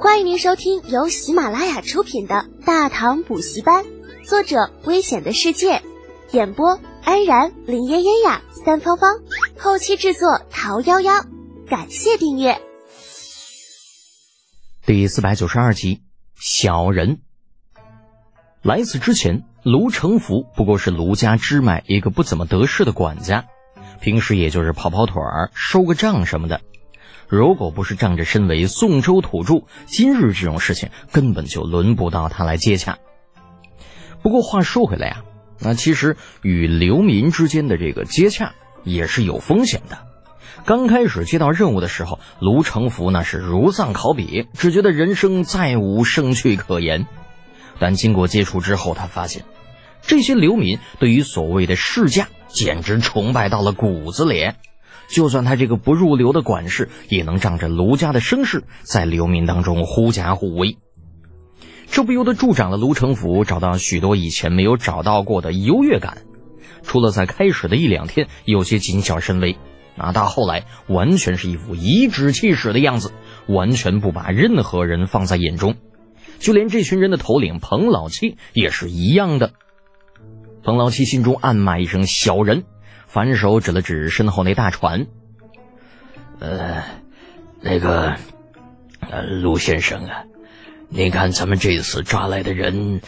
欢迎您收听由喜马拉雅出品的《大唐补习班》，作者：危险的世界，演播：安然、林嫣嫣呀、三芳芳，后期制作：桃夭夭。感谢订阅。第四百九十二集，小人。来此之前，卢成福不过是卢家支脉一个不怎么得势的管家，平时也就是跑跑腿儿、收个账什么的。如果不是仗着身为宋州土著，今日这种事情根本就轮不到他来接洽。不过话说回来啊，那其实与流民之间的这个接洽也是有风险的。刚开始接到任务的时候，卢成福那是如丧考妣，只觉得人生再无生趣可言。但经过接触之后，他发现这些流民对于所谓的世家简直崇拜到了骨子里。就算他这个不入流的管事，也能仗着卢家的声势，在流民当中狐假虎威。这不由得助长了卢成福找到许多以前没有找到过的优越感。除了在开始的一两天有些谨小慎微，啊，到后来完全是一副颐指气使的样子，完全不把任何人放在眼中。就连这群人的头领彭老七也是一样的。彭老七心中暗骂一声“小人”。反手指了指身后那大船，呃，那个，呃，陆先生啊，你看咱们这次抓来的人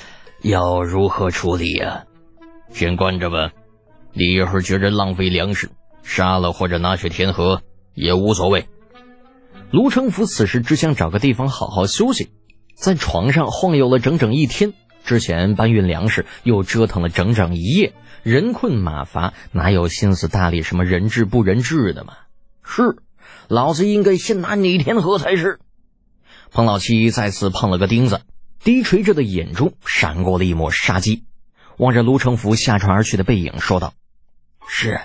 要如何处理呀？先关着吧，你要是觉着浪费粮食，杀了或者拿去填河也无所谓。卢成福此时只想找个地方好好休息，在床上晃悠了整整一天，之前搬运粮食又折腾了整整一夜。人困马乏，哪有心思搭理什么人质不人质的嘛？是，老子应该先拿你填河才是。彭老七再次碰了个钉子，低垂着的眼中闪过了一抹杀机，望着卢成福下船而去的背影，说道：“是，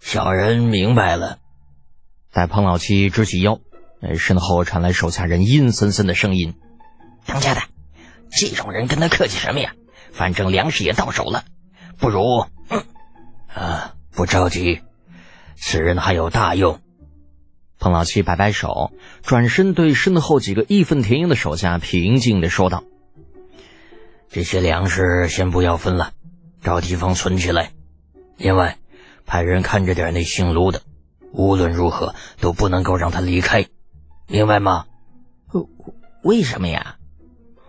小人明白了。”待彭老七直起腰，身后传来手下人阴森森的声音：“当家的，这种人跟他客气什么呀？反正粮食也到手了。”不如，啊，不着急，此人还有大用。彭老七摆摆手，转身对身后几个义愤填膺的手下平静的说道：“这些粮食先不要分了，找地方存起来。另外，派人看着点那姓卢的，无论如何都不能够让他离开，明白吗？”“为什么呀？”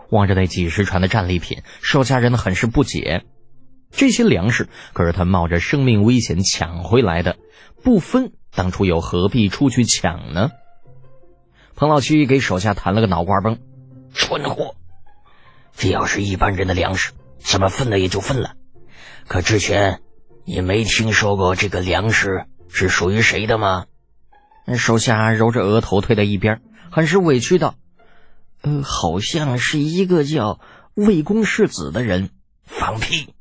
望着那几十船的战利品，手下人很是不解。这些粮食可是他冒着生命危险抢回来的，不分当初又何必出去抢呢？彭老七给手下弹了个脑瓜崩，蠢货！这要是一般人的粮食，怎么分了也就分了。可之前你没听说过这个粮食是属于谁的吗？手下揉着额头推到一边，很是委屈道：“呃，好像是一个叫魏公世子的人。”放屁！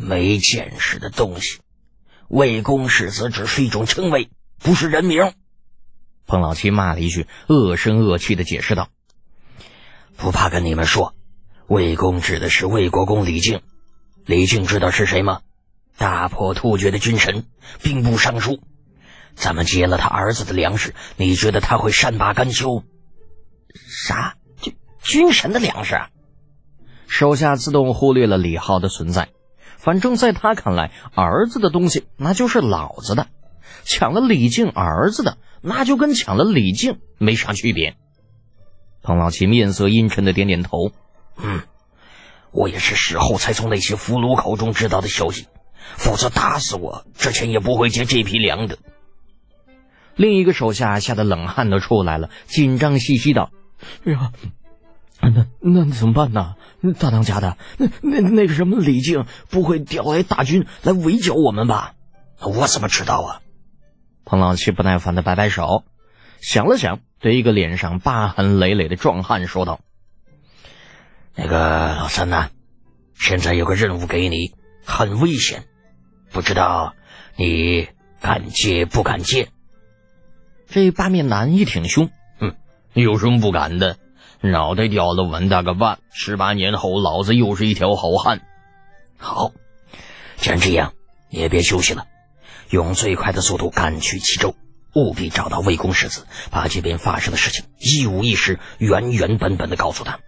没见识的东西，魏公世子只是一种称谓，不是人名。彭老七骂了一句，恶声恶气的解释道：“不怕跟你们说，魏公指的是魏国公李靖。李靖知道是谁吗？大破突厥的军神，兵部尚书。咱们劫了他儿子的粮食，你觉得他会善罢甘休？啥？军军神的粮食？手下自动忽略了李浩的存在。反正在他看来，儿子的东西那就是老子的，抢了李靖儿子的，那就跟抢了李靖没啥区别。彭老七面色阴沉的点点头，嗯，我也是事后才从那些俘虏口中知道的消息，否则打死我之前也不会接这批粮的。另一个手下吓得冷汗都出来了，紧张兮兮道：“哎呀！”那那怎么办呢？大当家的，那那那个什么李靖不会调来大军来围剿我们吧？我怎么知道啊？彭老七不耐烦的摆摆手，想了想，对一个脸上疤痕累累的壮汉说道：“那个老三呐，现在有个任务给你，很危险，不知道你敢接不敢接？”这八面男一挺胸，哼，有什么不敢的？脑袋掉了稳大个万，十八年后老子又是一条好汉。好，既然这样，你也别休息了，用最快的速度赶去齐州，务必找到魏公世子，把这边发生的事情一五一十、原原本本的告诉他。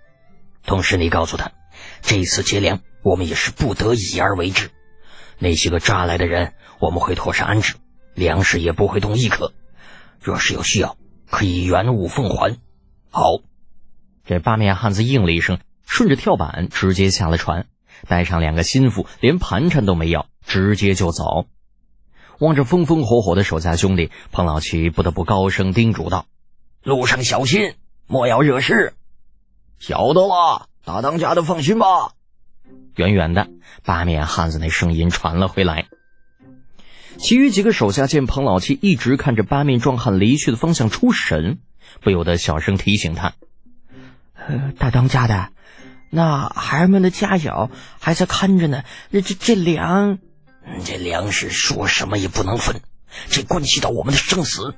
同时，你告诉他，这次劫粮我们也是不得已而为之。那些个抓来的人，我们会妥善安置，粮食也不会动一颗。若是有需要，可以原物奉还。好，这八面汉子应了一声，顺着跳板直接下了船，带上两个心腹，连盘缠都没要，直接就走。望着风风火火的手下兄弟，彭老七不得不高声叮嘱道：“路上小心，莫要惹事。”晓得了，大当家的放心吧。远远的，八面汉子那声音传了回来。其余几个手下见彭老七一直看着八面壮汉离去的方向出神，不由得小声提醒他：“呃，大当家的，那孩儿们的家小还在看着呢。这这这粮，这粮食说什么也不能分，这关系到我们的生死。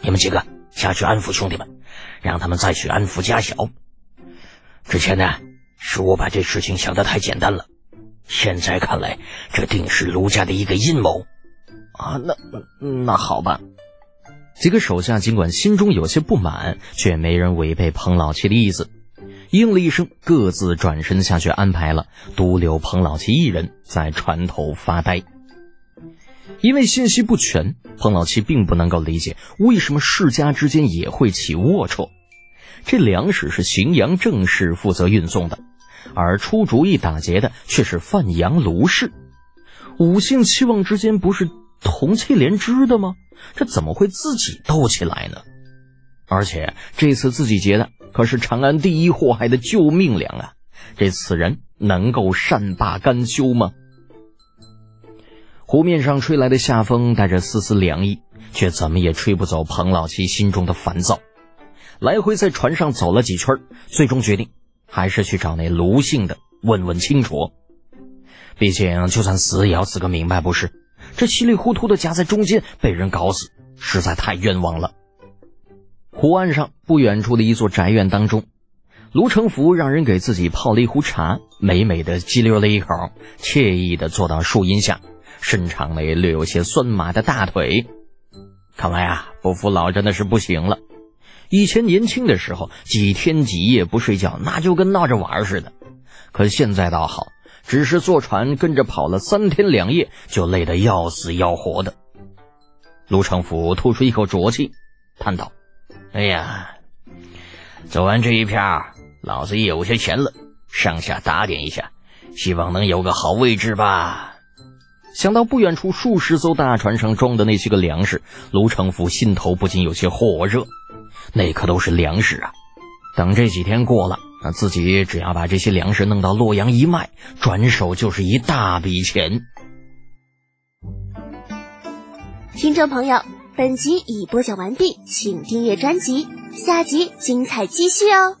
你们几个下去安抚兄弟们，让他们再去安抚家小。”之前呢，是我把这事情想得太简单了。现在看来，这定是卢家的一个阴谋啊！那那好吧。几个手下尽管心中有些不满，却没人违背彭老七的意思，应了一声，各自转身下去安排了，独留彭老七一人在船头发呆。因为信息不全，彭老七并不能够理解为什么世家之间也会起龌龊。这粮食是荥阳郑氏负责运送的，而出主意打劫的却是范阳卢氏。五姓七望之间不是同气连枝的吗？这怎么会自己斗起来呢？而且这次自己劫的可是长安第一祸害的救命粮啊！这此人能够善罢甘休吗？湖面上吹来的夏风带着丝丝凉意，却怎么也吹不走彭老七心中的烦躁。来回在船上走了几圈，最终决定还是去找那卢姓的问问清楚。毕竟，就算死也要死个明白，不是？这稀里糊涂的夹在中间被人搞死，实在太冤枉了。湖岸上不远处的一座宅院当中，卢成福让人给自己泡了一壶茶，美美的激溜了一口，惬意的坐到树荫下，伸长了略有些酸麻的大腿。看来啊，不服老真的是不行了。以前年轻的时候，几天几夜不睡觉，那就跟闹着玩似的。可现在倒好，只是坐船跟着跑了三天两夜，就累得要死要活的。陆成福吐出一口浊气，叹道：“哎呀，走完这一片，老子也有些钱了，上下打点一下，希望能有个好位置吧。”想到不远处数十艘大船上装的那些个粮食，卢成福心头不禁有些火热。那可都是粮食啊！等这几天过了，那自己只要把这些粮食弄到洛阳一卖，转手就是一大笔钱。听众朋友，本集已播讲完毕，请订阅专辑，下集精彩继续哦。